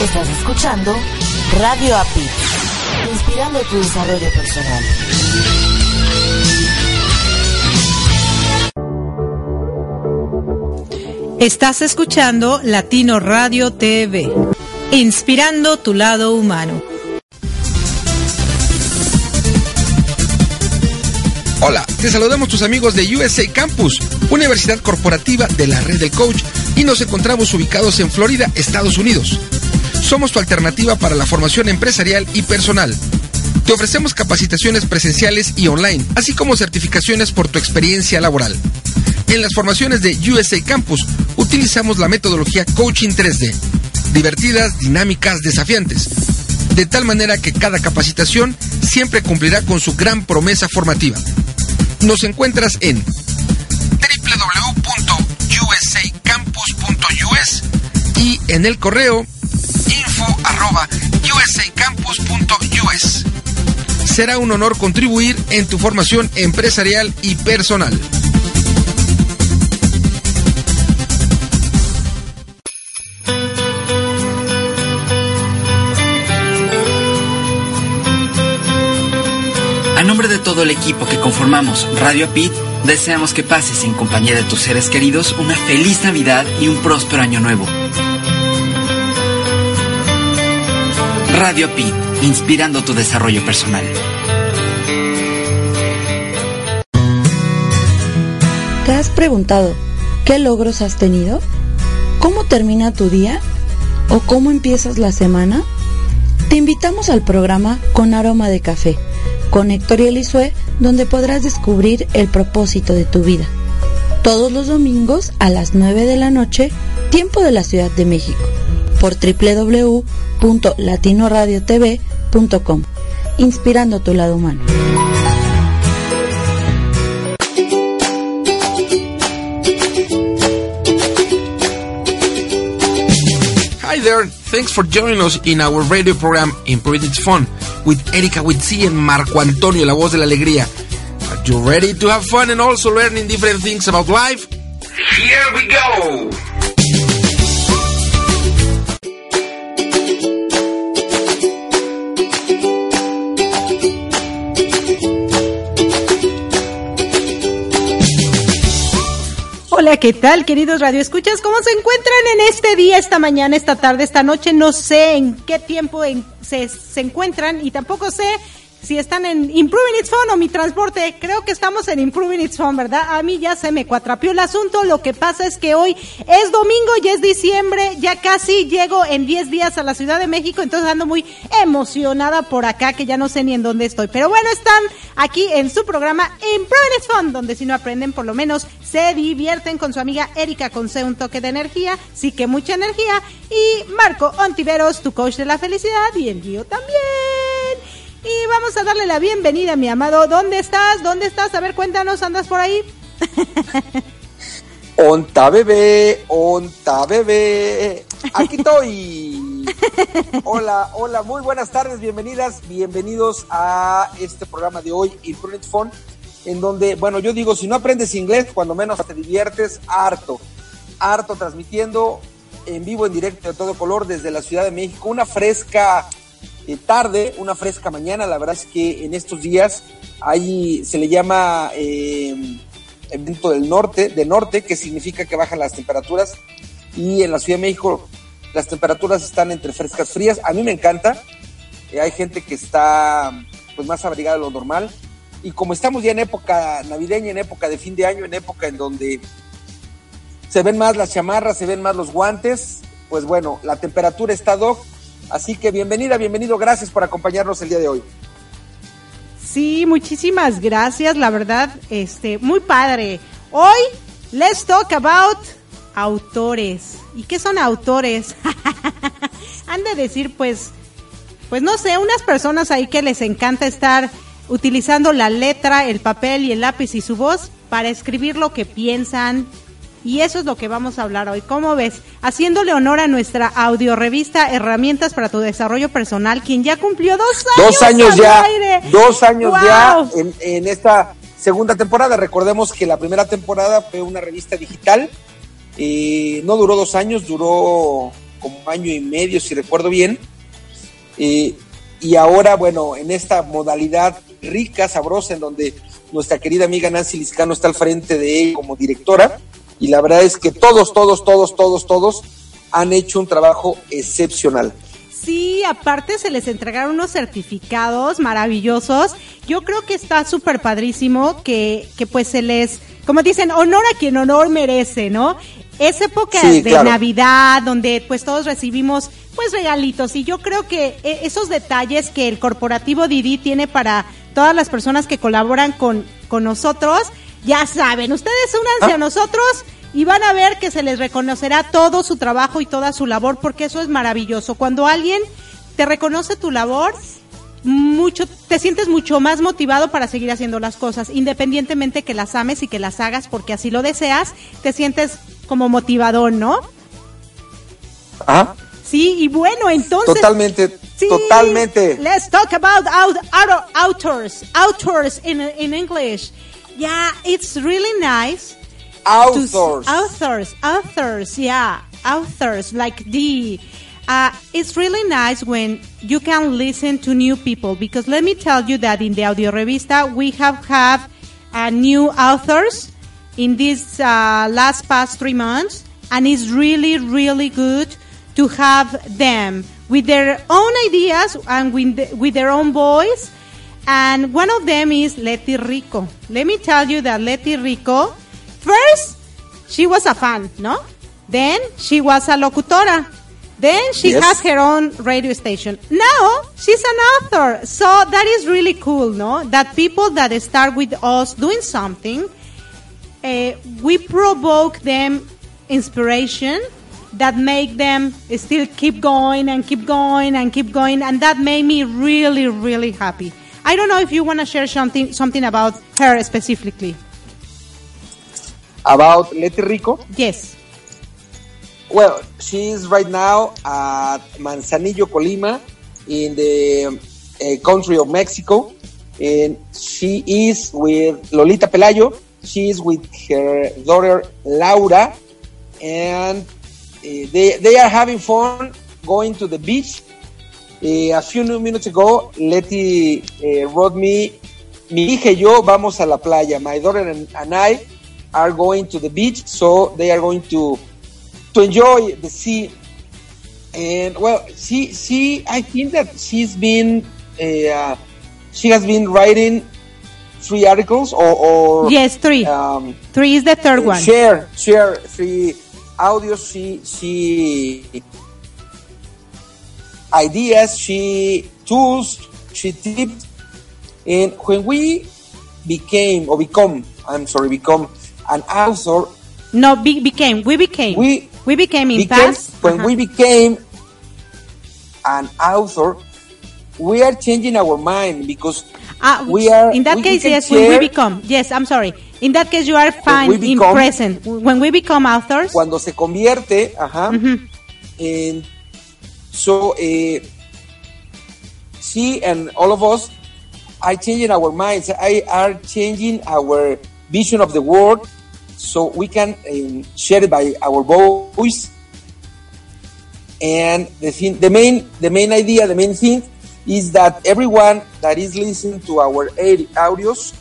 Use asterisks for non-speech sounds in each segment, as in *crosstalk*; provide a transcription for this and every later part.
Estás escuchando Radio API, inspirando tu desarrollo personal. Estás escuchando Latino Radio TV, inspirando tu lado humano. Hola, te saludamos tus amigos de USA Campus, Universidad Corporativa de la Red del Coach, y nos encontramos ubicados en Florida, Estados Unidos. Somos tu alternativa para la formación empresarial y personal. Te ofrecemos capacitaciones presenciales y online, así como certificaciones por tu experiencia laboral. En las formaciones de USA Campus utilizamos la metodología Coaching 3D, divertidas, dinámicas, desafiantes, de tal manera que cada capacitación siempre cumplirá con su gran promesa formativa. Nos encuentras en www.usacampus.us y en el correo usacampus.us. Será un honor contribuir en tu formación empresarial y personal. A nombre de todo el equipo que conformamos Radio Pit, deseamos que pases en compañía de tus seres queridos una feliz Navidad y un próspero año nuevo. Radio Pit, inspirando tu desarrollo personal. ¿Te has preguntado qué logros has tenido? ¿Cómo termina tu día? ¿O cómo empiezas la semana? Te invitamos al programa Con Aroma de Café, con Héctor y Elisue, donde podrás descubrir el propósito de tu vida. Todos los domingos a las 9 de la noche, tiempo de la Ciudad de México por www.latinoradiotv.com, inspirando tu lado humano. Hi there, thanks for joining us in our radio program Improving It's Fun with Erika Witsi and Marco Antonio, la voz de la alegría. Are you ready to have fun and also learning different things about life? Here we go! ¿Qué tal, queridos radioescuchas? ¿Cómo se encuentran en este día, esta mañana, esta tarde, esta noche? No sé en qué tiempo se, se encuentran y tampoco sé si están en Improving Its Phone o mi transporte. Creo que estamos en Improving Its Phone, ¿verdad? A mí ya se me cuatrapió el asunto. Lo que pasa es que hoy es domingo, ya es diciembre, ya casi llego en 10 días a la Ciudad de México, entonces ando muy emocionada por acá, que ya no sé ni en dónde estoy. Pero bueno, están aquí en su programa Improving Its Phone, donde si no aprenden, por lo menos se divierten con su amiga Erika con C, un toque de energía, sí que mucha energía, y Marco Ontiveros, tu coach de la felicidad, y el Gio también. Y vamos a darle la bienvenida, mi amado. ¿Dónde estás? ¿Dónde estás? A ver, cuéntanos, ¿andas por ahí? *laughs* Onta bebé, onta bebé. Aquí estoy. Hola, hola, muy buenas tardes, bienvenidas, bienvenidos a este programa de hoy, Imprudent Phone, en donde, bueno, yo digo, si no aprendes inglés, cuando menos te diviertes, harto, harto transmitiendo en vivo, en directo, de todo color, desde la Ciudad de México, una fresca eh, tarde, una fresca mañana, la verdad es que en estos días ahí se le llama eh, evento del norte, de norte, que significa que bajan las temperaturas y en la Ciudad de México las temperaturas están entre frescas frías. A mí me encanta. Eh, hay gente que está pues más abrigada de lo normal. Y como estamos ya en época navideña, en época de fin de año, en época en donde se ven más las chamarras, se ven más los guantes, pues bueno, la temperatura está doc. Así que bienvenida, bienvenido, gracias por acompañarnos el día de hoy. Sí, muchísimas gracias, la verdad, este, muy padre. Hoy, let's talk about autores. ¿Y qué son autores? *laughs* han de decir, pues, pues no sé, unas personas ahí que les encanta estar utilizando la letra, el papel y el lápiz y su voz para escribir lo que piensan. Y eso es lo que vamos a hablar hoy. ¿Cómo ves? Haciéndole honor a nuestra audiorevista Herramientas para tu Desarrollo Personal, quien ya cumplió dos años. Dos años ya. aire. Dos años ¡Wow! ya en, en esta segunda temporada. Recordemos que la primera temporada fue una revista digital. eh, no duró dos años, duró como año y medio, si recuerdo bien. Eh, y ahora, bueno, en esta modalidad rica, sabrosa, en donde nuestra querida amiga Nancy Liscano está al frente de ella como directora. Y la verdad es que todos, todos, todos, todos, todos han hecho un trabajo excepcional. Sí, aparte se les entregaron unos certificados maravillosos. Yo creo que está súper padrísimo que, que pues se les, como dicen, honor a quien honor merece, ¿no? Es época Sí, de claro. Navidad donde pues todos recibimos pues regalitos y yo creo que eh, esos detalles que el corporativo Didi tiene para todas las personas que colaboran con, con nosotros, ya saben, ustedes únanse Ah. a nosotros y van a ver que se les reconocerá todo su trabajo y toda su labor porque eso es maravilloso. Cuando alguien te reconoce tu labor, mucho te sientes mucho más motivado para seguir haciendo las cosas, independientemente que las ames y que las hagas porque así lo deseas, te sientes como motivador, ¿no? Ajá. Sí, y bueno, entonces Totalmente, Sí, totalmente. Let's talk about out, out, authors, authors in in English. Yeah, it's really nice. Authors. authors, authors, yeah, authors like the. Uh, it's really nice when you can listen to new people because let me tell you that in the audio revista we have have uh, new authors in these uh, last past three months, and it's really really good to have them with their own ideas and with, the- with their own voice. And one of them is Leti Rico. Let me tell you that Leti Rico, first, she was a fan, no? Then she was a locutora. Then she Yes. has her own radio station. Now she's an author. So that is really cool, no? That people that start with us doing something, uh, we provoke them inspiration that make them still keep going and keep going and keep going and that made me really really happy i don't know if you want to share something something about her specifically About Leti Rico. yes Well, she's right now at Manzanillo, Colima, in the uh, country of Mexico, and she is with Lolita Pelayo. She is with her daughter Laura, and uh, they they are having fun going to the beach. Uh, a few minutes ago, Leti uh, wrote me, mi hija y yo vamos a la playa. My daughter and, and I are going to the beach, so they are going to to enjoy the sea. And well, she she I think that she's been uh, she has been writing three articles or, or yes three um, three is the third one share share three audios. She she ideas. She tools. She tips. And when we became or become, I'm sorry, become an author, no be, became we became We we became in became, past when Uh-huh. we became an author, we are changing our mind because Ah, we are- in that we- we case can yes when we become yes i'm sorry in that case you are fine we in present when we become authors cuando se convierte, ajá, en so eh, she and all of us are changing our minds. I are changing our vision of the world, so we can um, share it by our voice. And the thing, the main, the main idea, the main thing, is that everyone that is listening to our audios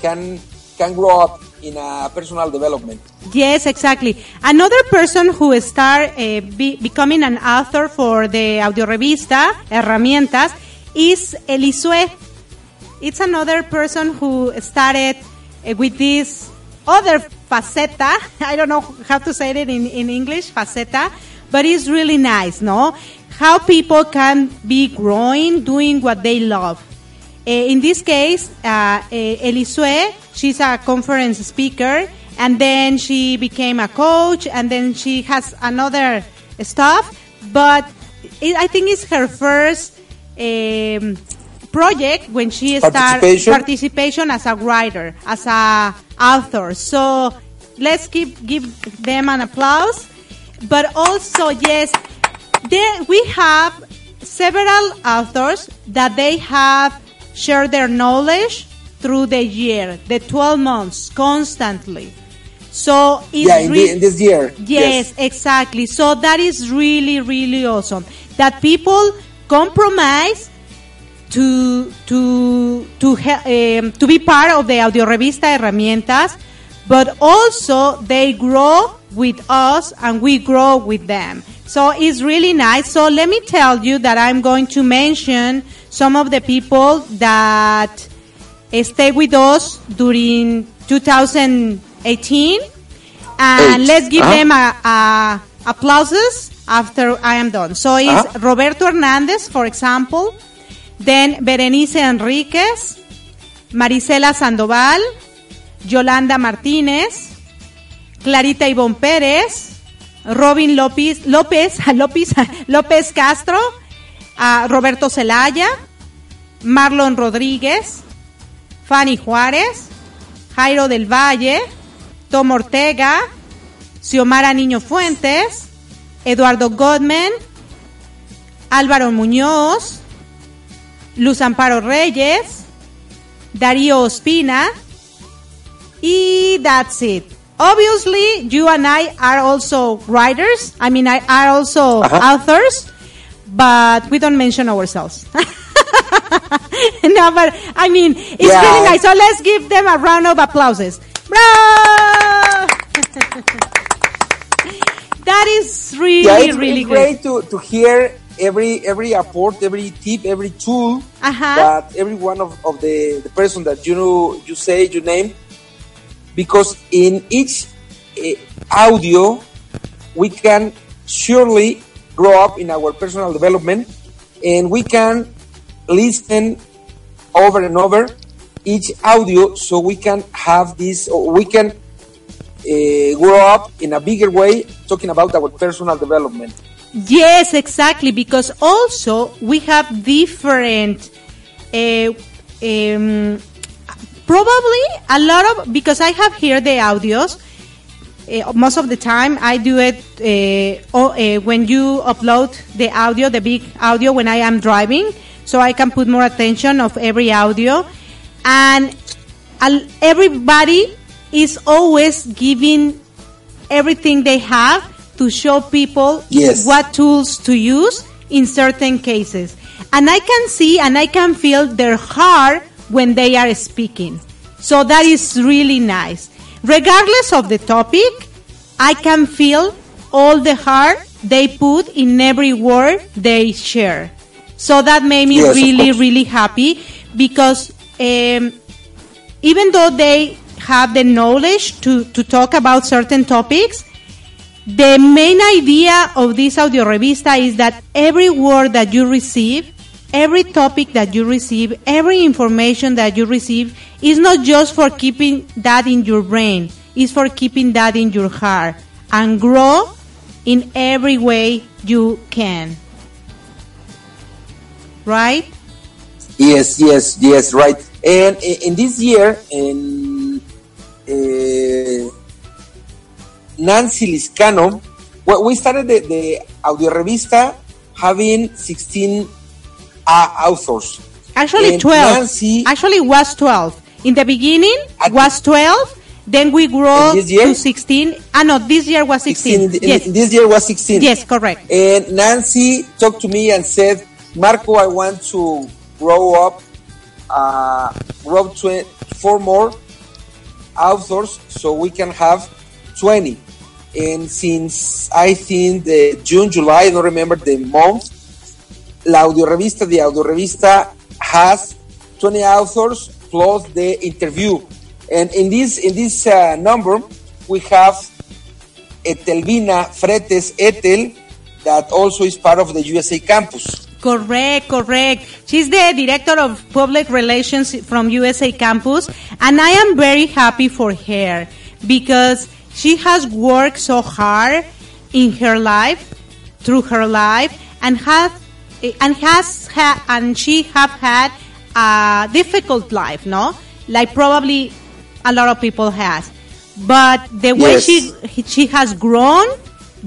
can can grow up in personal development. Yes, exactly. Another person who start uh, be, becoming an author for the audio revista Herramientas is Elisue. It's another person who started uh, with this other faceta. *laughs* I don't know how to say it in, in English, faceta, but it's really nice, no? How people can be growing doing what they love. Uh, in this case, uh, uh, Elisue, she's a conference speaker, and then she became a coach, and then she has another stuff. but it, I think it's her first um, project when she started Participation? as a writer, as a author. So let's give give them an applause. But also, yes, there we have several authors that they have shared their knowledge through the year, the 12 months, constantly. So it's Yeah, in, the, in this year. Yes, exactly. So that is really, really awesome. That people compromise to to to um, to be part of the audio revista herramientas, but also they grow with us and we grow with them. So it's really nice. So let me tell you that I'm going to mention some of the people that stay with us during 2018 and Eight. let's give Uh-huh. them a, a applauses after I am done. So it's Uh-huh. Roberto Hernandez, for example, then Berenice Enríquez, Marisela Sandoval, Yolanda Martínez, Clarita Ivonne Pérez, Robin López, López, *laughs* López, López Castro, Roberto Celaya, Marlon Rodríguez, Fanny Juárez, Jairo del Valle, Tom Ortega, Xiomara Niño Fuentes, Eduardo Godman, Álvaro Muñoz, Luz Amparo Reyes, Darío Ospina, y that's it. Obviously, you and I are also writers. I mean, I are also authors, but we don't mention ourselves. *laughs* *laughs* no, but I mean, it's Yeah. really nice. So let's give them a round of applauses. *laughs* That is really, Yeah, it's, really great to, to hear every every apport, every tip, every tool Uh-huh. that every one of, of the, the person that you know, you say, you name, because in each eh, audio we can surely grow up in our personal development and we can listen over and over each audio so we can have this we can uh, grow up in a bigger way talking about our personal development Yes, exactly. Because also we have different, uh, um, probably a lot of because I have here the audios. Uh, most of the time, I do it uh, o- uh, when you upload the audio, the big audio, when I am driving, so I can put more attention of every audio, and everybody is always giving everything they have to show people Yes. what tools to use in certain cases. And I can see and I can feel their heart when they are speaking. So that is really nice. Regardless of the topic, I can feel all the heart they put in every word they share. So that made me Yes, really, really happy because um, even though they have the knowledge to, to talk about certain topics, the main idea of this audio revista is that every word that you receive, every topic that you receive, every information that you receive is not just for keeping that in your brain, it's for keeping that in your heart and grow in every way you can. Right? Yes, yes, yes, right. And in this year, in uh, Nancy Liscano, well, we started the, the audio revista having 16 uh, authors. Actually, And 12. Nancy- Actually, was 12. In the beginning, was 12. Then we grow And this year? to 16. Ah, no, this year was 16. 16 in the- in- yes. this year was 16. yes, correct. And Nancy talked to me and said, Marco, I want to grow up, uh, grow tw- four more authors so we can have 20. And since I think the June, July, I don't remember the month, La Audio Revista, the Audio Revista has 20 authors plus the interview. And in this, in this uh, number, we have Etelvina Fretes Etel, that also is part of the USA campus. Correct, correct. She's the director of public relations from USA campus, and I am very happy for her because she has worked so hard in her life through her life and has and has ha- and she have had a difficult life, no? Like probably a lot of people has. But the way Yes. she she has grown,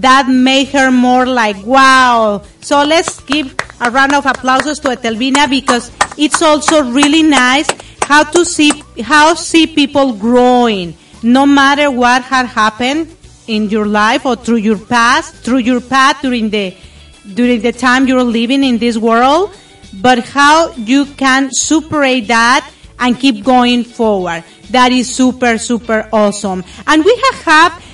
that made her more like wow. So let's give a round of applause to Etelvina because it's also really nice how to see how see people growing, no matter what had happened in your life or through your past, through your path during the during the time you're living in this world, but how you can superate that and keep going forward. That is super, super awesome. And we have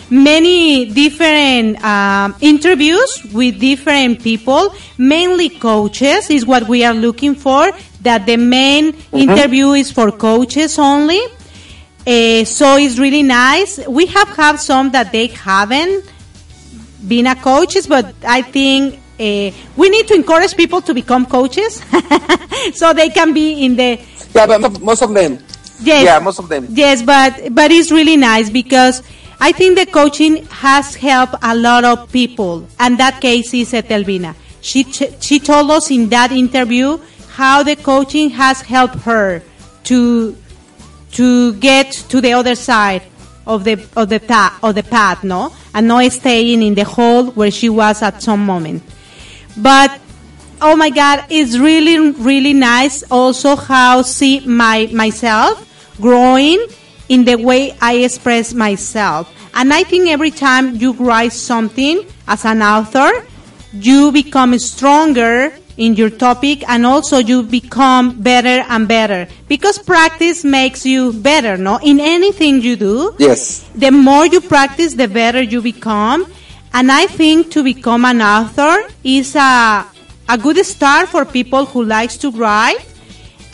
many different um, interviews with different people, mainly coaches is what we are looking for. That the main interview is for coaches only. Uh, so it's really nice. We have had some that they haven't been a coaches, but I think uh, we need to encourage people to become coaches *laughs* so they can be in the Yeah, but most of them. yes Yeah, most of them. yes but but it's really nice because I think the coaching has helped a lot of people and that case is Etelvina she she told us in that interview how the coaching has helped her to to get to the other side of the of the path of the path, no, and not staying in the hole where she was at some moment. But oh my God, it's really really nice also how see my myself growing in the way I express myself. And I think every time you write something as an author, you become stronger in your topic and also you become better and better because practice makes you better no in anything you do Yes. the more you practice the better you become and i think to become an author is a a good start for people who likes to write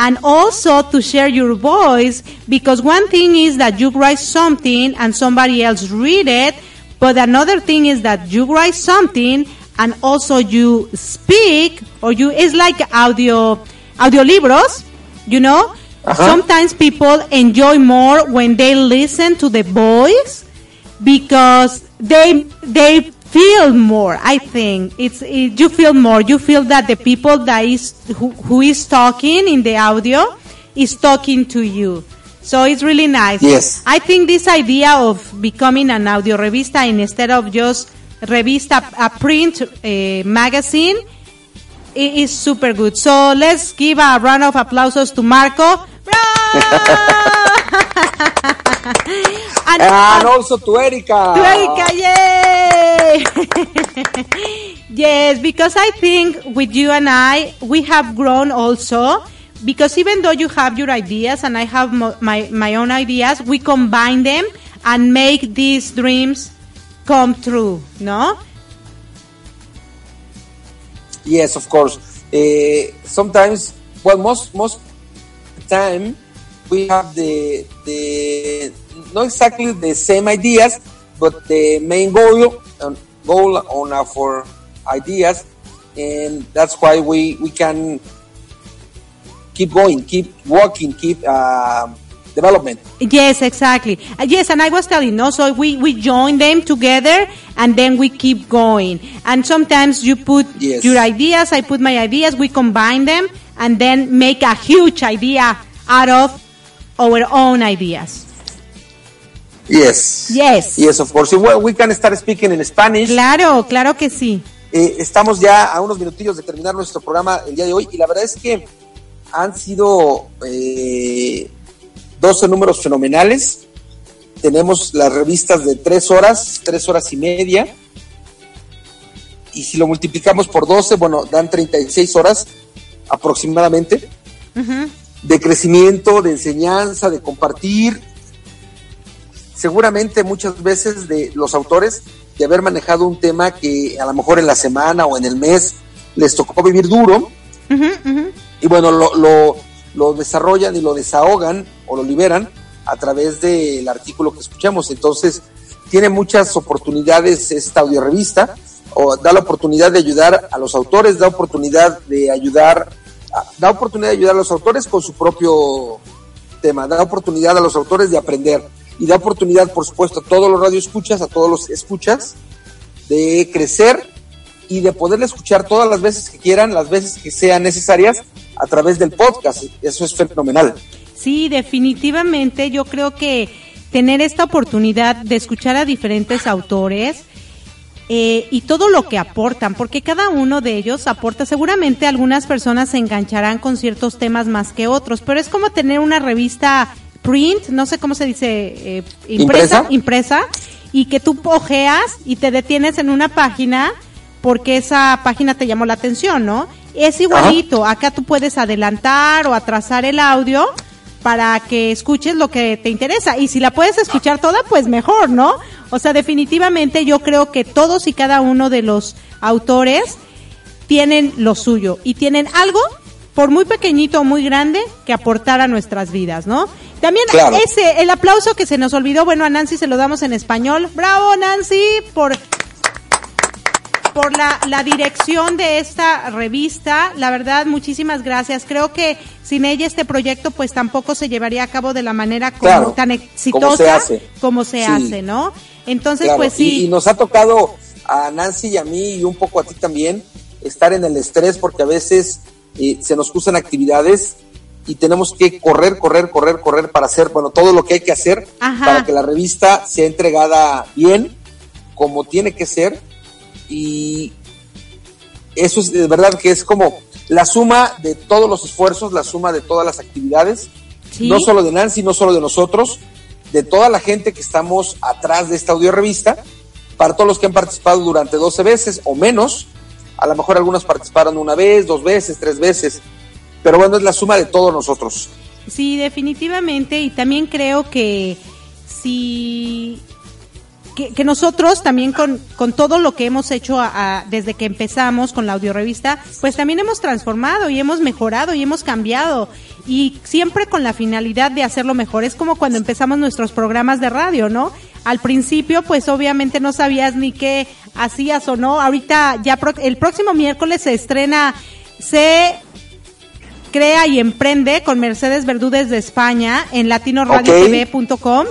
and also to share your voice because one thing is that you write something and somebody else read it but another thing is that you write something and also you speak or you it's like audio audiolibros you know Uh-huh. sometimes people enjoy more when they listen to the voice because they they feel more i think. It's it, you feel more. You feel that the people that is who, who is talking in the audio is talking to you. So it's really nice. Yes. i think this idea of becoming an audio revista instead of just revista a print uh, magazine i- is super good. So let's give a round of applause to marco *laughs* *laughs* and, And also to Erika. to Erika, yay! *laughs* yes, because I think with you and I, we have grown also. Because even though you have your ideas and I have mo- my, my own ideas, we combine them and make these dreams come true, no? Yes, of course. Uh, sometimes, well, most most time we have the the not exactly the same ideas, but the main goal um, goal on our ideas, and that's why we we can keep going, keep working, keep um development. Yes, exactly. Uh, yes, and I was telling, no, so we, we join them together and then we keep going. And sometimes you put Yes. your ideas, I put my ideas, we combine them and then make a huge idea out of our own ideas. Yes. Yes. Yes, of course. We can start speaking in Spanish. Claro, claro que sí. Eh, estamos ya a unos minutillos de terminar nuestro programa el día de hoy y la verdad es que han sido eh, 12 números fenomenales. Tenemos las revistas de 3 horas, 3 horas y media. Y si lo multiplicamos por 12, bueno, dan 36 horas aproximadamente de crecimiento, de enseñanza, de compartir. Seguramente muchas veces de los autores de haber manejado un tema que a lo mejor en la semana o en el mes les tocó vivir duro y bueno, lo, lo, lo desarrollan y lo desahogan o lo liberan a través del artículo que escuchamos. Entonces, tiene muchas oportunidades esta audiorevista, o da la oportunidad de ayudar a los autores, da oportunidad de ayudar, da oportunidad de ayudar a los autores con su propio tema, da oportunidad a los autores de aprender y da oportunidad, por supuesto, a todos los radioescuchas, a todos los escuchas, de crecer y de poderla escuchar todas las veces que quieran, las veces que sean necesarias a través del podcast. Eso es fenomenal. Sí, definitivamente yo creo que tener esta oportunidad de escuchar a diferentes autores eh, y todo lo que aportan, porque cada uno de ellos aporta, seguramente algunas personas se engancharán con ciertos temas más que otros, pero es como tener una revista print, no sé cómo se dice, eh, impresa, impresa, y que tú ojeas y te detienes en una página porque esa página te llamó la atención, ¿no? Es igualito, acá tú puedes adelantar o atrasar el audio para que escuches lo que te interesa. Y si la puedes escuchar toda, pues mejor, ¿no? O sea, definitivamente yo creo que todos y cada uno de los autores tienen lo suyo y tienen algo, por muy pequeñito o muy grande, que aportar a nuestras vidas, ¿no? También ese, el aplauso que se nos olvidó, bueno, a Nancy se lo damos en español. Bravo, Nancy, por por la, la dirección de esta revista. La verdad, muchísimas gracias. Creo que sin ella este proyecto pues tampoco se llevaría a cabo de la manera como, tan exitosa como se hace, ¿no? Entonces, pues sí. Y, nos ha tocado a Nancy y a mí y un poco a ti también estar en el estrés porque a veces eh, se nos usan actividades y tenemos que correr, correr, correr, correr para hacer, bueno, todo lo que hay que hacer para que la revista sea entregada bien, como tiene que ser y eso es de verdad que es como la suma de todos los esfuerzos, la suma de todas las actividades, no solo de Nancy, no solo de nosotros, de toda la gente que estamos atrás de esta audio revista, para todos los que han participado durante 12 veces o menos, a lo mejor algunos participaron una vez, dos veces, tres veces, pero bueno, es la suma de todos nosotros. Sí, definitivamente, y también creo que si que, nosotros también con, con, todo lo que hemos hecho desde que empezamos con la audiorevista, pues también hemos transformado y hemos mejorado y hemos cambiado y siempre con la finalidad de hacerlo mejor. Es como cuando empezamos nuestros programas de radio, ¿no? Al principio, pues obviamente no sabías ni qué hacías o no. Ahorita ya el próximo miércoles se estrena, se crea y emprende con Mercedes Verdúdez de España en latinoradiotv.com.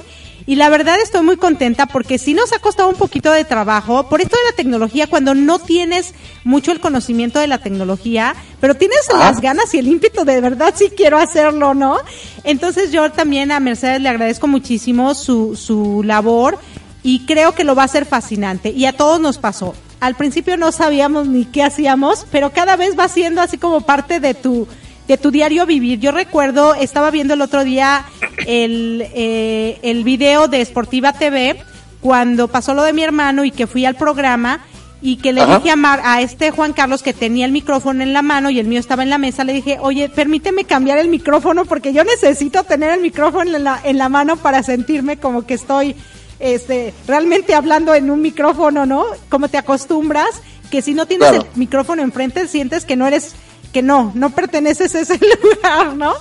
Y la verdad estoy muy contenta porque sí nos ha costado un poquito de trabajo por esto de la tecnología, cuando no tienes mucho el conocimiento de la tecnología, pero tienes ah. las ganas y el ímpetu de verdad sí quiero hacerlo, ¿no? Entonces yo también a Mercedes le agradezco muchísimo su, su labor y creo que lo va a ser fascinante. Y a todos nos pasó. Al principio no sabíamos ni qué hacíamos, pero cada vez va siendo así como parte de tu de tu diario vivir. Yo recuerdo, estaba viendo el otro día el, eh, el video de Sportiva TV cuando pasó lo de mi hermano y que fui al programa y que le dije a, Mar, a este Juan Carlos que tenía el micrófono en la mano y el mío estaba en la mesa, le dije, oye, permíteme cambiar el micrófono porque yo necesito tener el micrófono en la, en la mano para sentirme como que estoy este, realmente hablando en un micrófono, ¿no? Como te acostumbras, que si no tienes el micrófono enfrente sientes que no eres que no, no perteneces a ese *laughs* lugar, ¿no?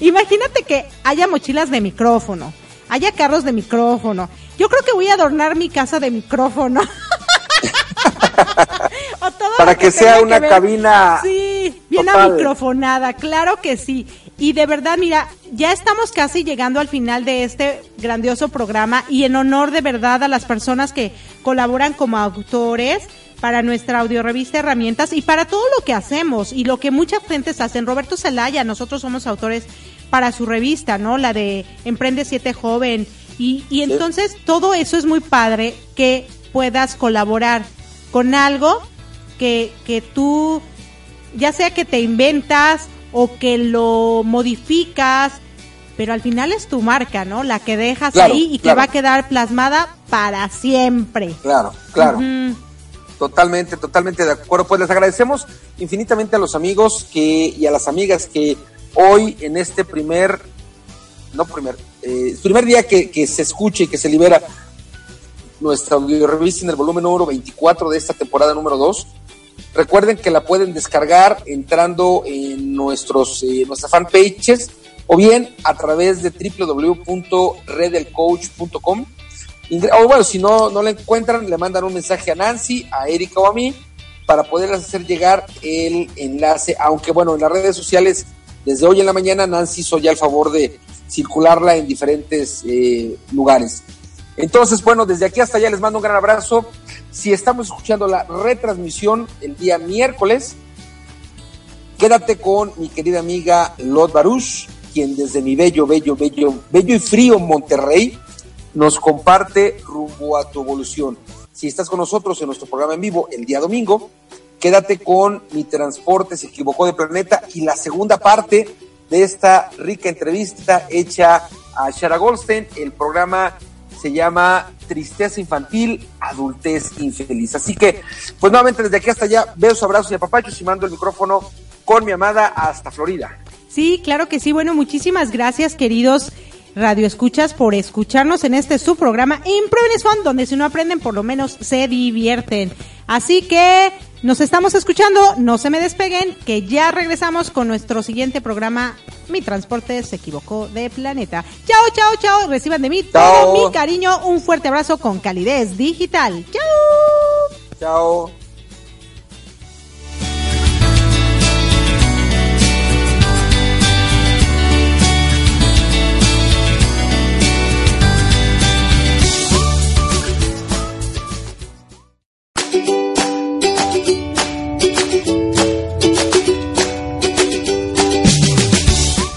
Imagínate que haya mochilas de micrófono, haya carros de micrófono. Yo creo que voy a adornar mi casa de micrófono. *laughs* Para que, sea una cabina. Sí, bien microfonada, claro que sí. Y de verdad, mira, ya estamos casi llegando al final de este grandioso programa y en honor de verdad a las personas que colaboran como autores, para nuestra audiorevista Herramientas y para todo lo que hacemos y lo que muchas gentes hacen. Roberto Zelaya, nosotros somos autores para su revista, ¿no? La de Emprende Siete Joven. Y, y entonces todo eso es muy padre que puedas colaborar con algo que, que tú, ya sea que te inventas o que lo modificas, pero al final es tu marca, ¿no? La que dejas ahí y que va a quedar plasmada para siempre. Claro, claro. Totalmente, totalmente de acuerdo. Pues les agradecemos infinitamente a los amigos que y a las amigas que hoy en este primer, no primer, eh, primer día que, se escuche y que se libera nuestra audio revista en el volumen número 24 de esta temporada número 2. Recuerden que la pueden descargar entrando en nuestros eh, nuestras fanpages o bien a través de www.redelcoach.com o bueno, si no, no la encuentran, le mandan un mensaje a Nancy, a Erika o a mí para poderles hacer llegar el enlace, aunque bueno, en las redes sociales, desde hoy en la mañana, Nancy hizo ya el favor de circularla en diferentes eh, lugares. Entonces, bueno, desde aquí hasta allá les mando un gran abrazo. Si estamos escuchando la retransmisión el día miércoles, quédate con mi querida amiga Lot Baruch, quien desde mi bello, bello, bello, bello y frío Monterrey nos comparte rumbo a tu evolución. Si estás con nosotros en nuestro programa en vivo el día domingo, quédate con Mi Transporte se equivocó de planeta y la segunda parte de esta rica entrevista hecha a Shara Goldstein. El programa se llama Tristeza Infantil, Adultez Infeliz. Así que, pues nuevamente desde aquí hasta allá, besos, abrazos y apapachos y mando el micrófono con mi amada hasta Florida. Sí, claro que sí. Bueno, muchísimas gracias, queridos Radio Escuchas por escucharnos en este su programa Improving Fun, donde si no aprenden, por lo menos se divierten. Así que nos estamos escuchando, no se me despeguen, que ya regresamos con nuestro siguiente programa. Mi transporte se equivocó de planeta. Chao, chao, chao. Reciban de mí todo mi cariño. Un fuerte abrazo con calidez digital. Chao. Chao.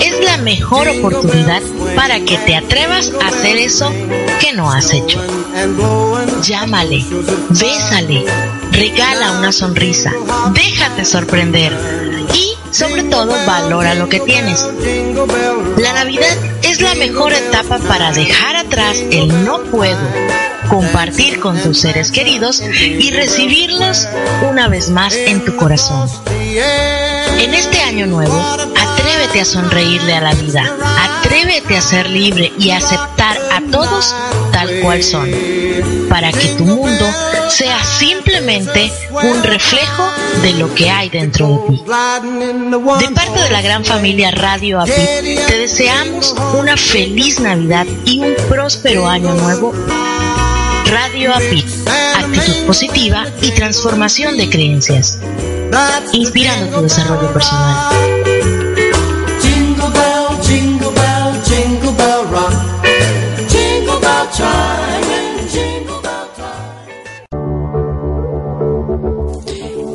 es la mejor oportunidad para que te atrevas a hacer eso que no has hecho. Llámale, bésale, regala una sonrisa, déjate sorprender y sobre todo valora lo que tienes. La Navidad es la mejor etapa para dejar atrás el no puedo, compartir con tus seres queridos y recibirlos una vez más en tu corazón. En este año nuevo, atrévete a sonreírle a la vida, atrévete a ser libre y aceptar a todos tal cual son, para que tu mundo sea simplemente un reflejo de lo que hay dentro de ti. De parte de la gran familia Radio API, te deseamos una feliz Navidad y un próspero año nuevo. Radio API, actitud positiva y transformación de creencias inspirando tu desarrollo personal.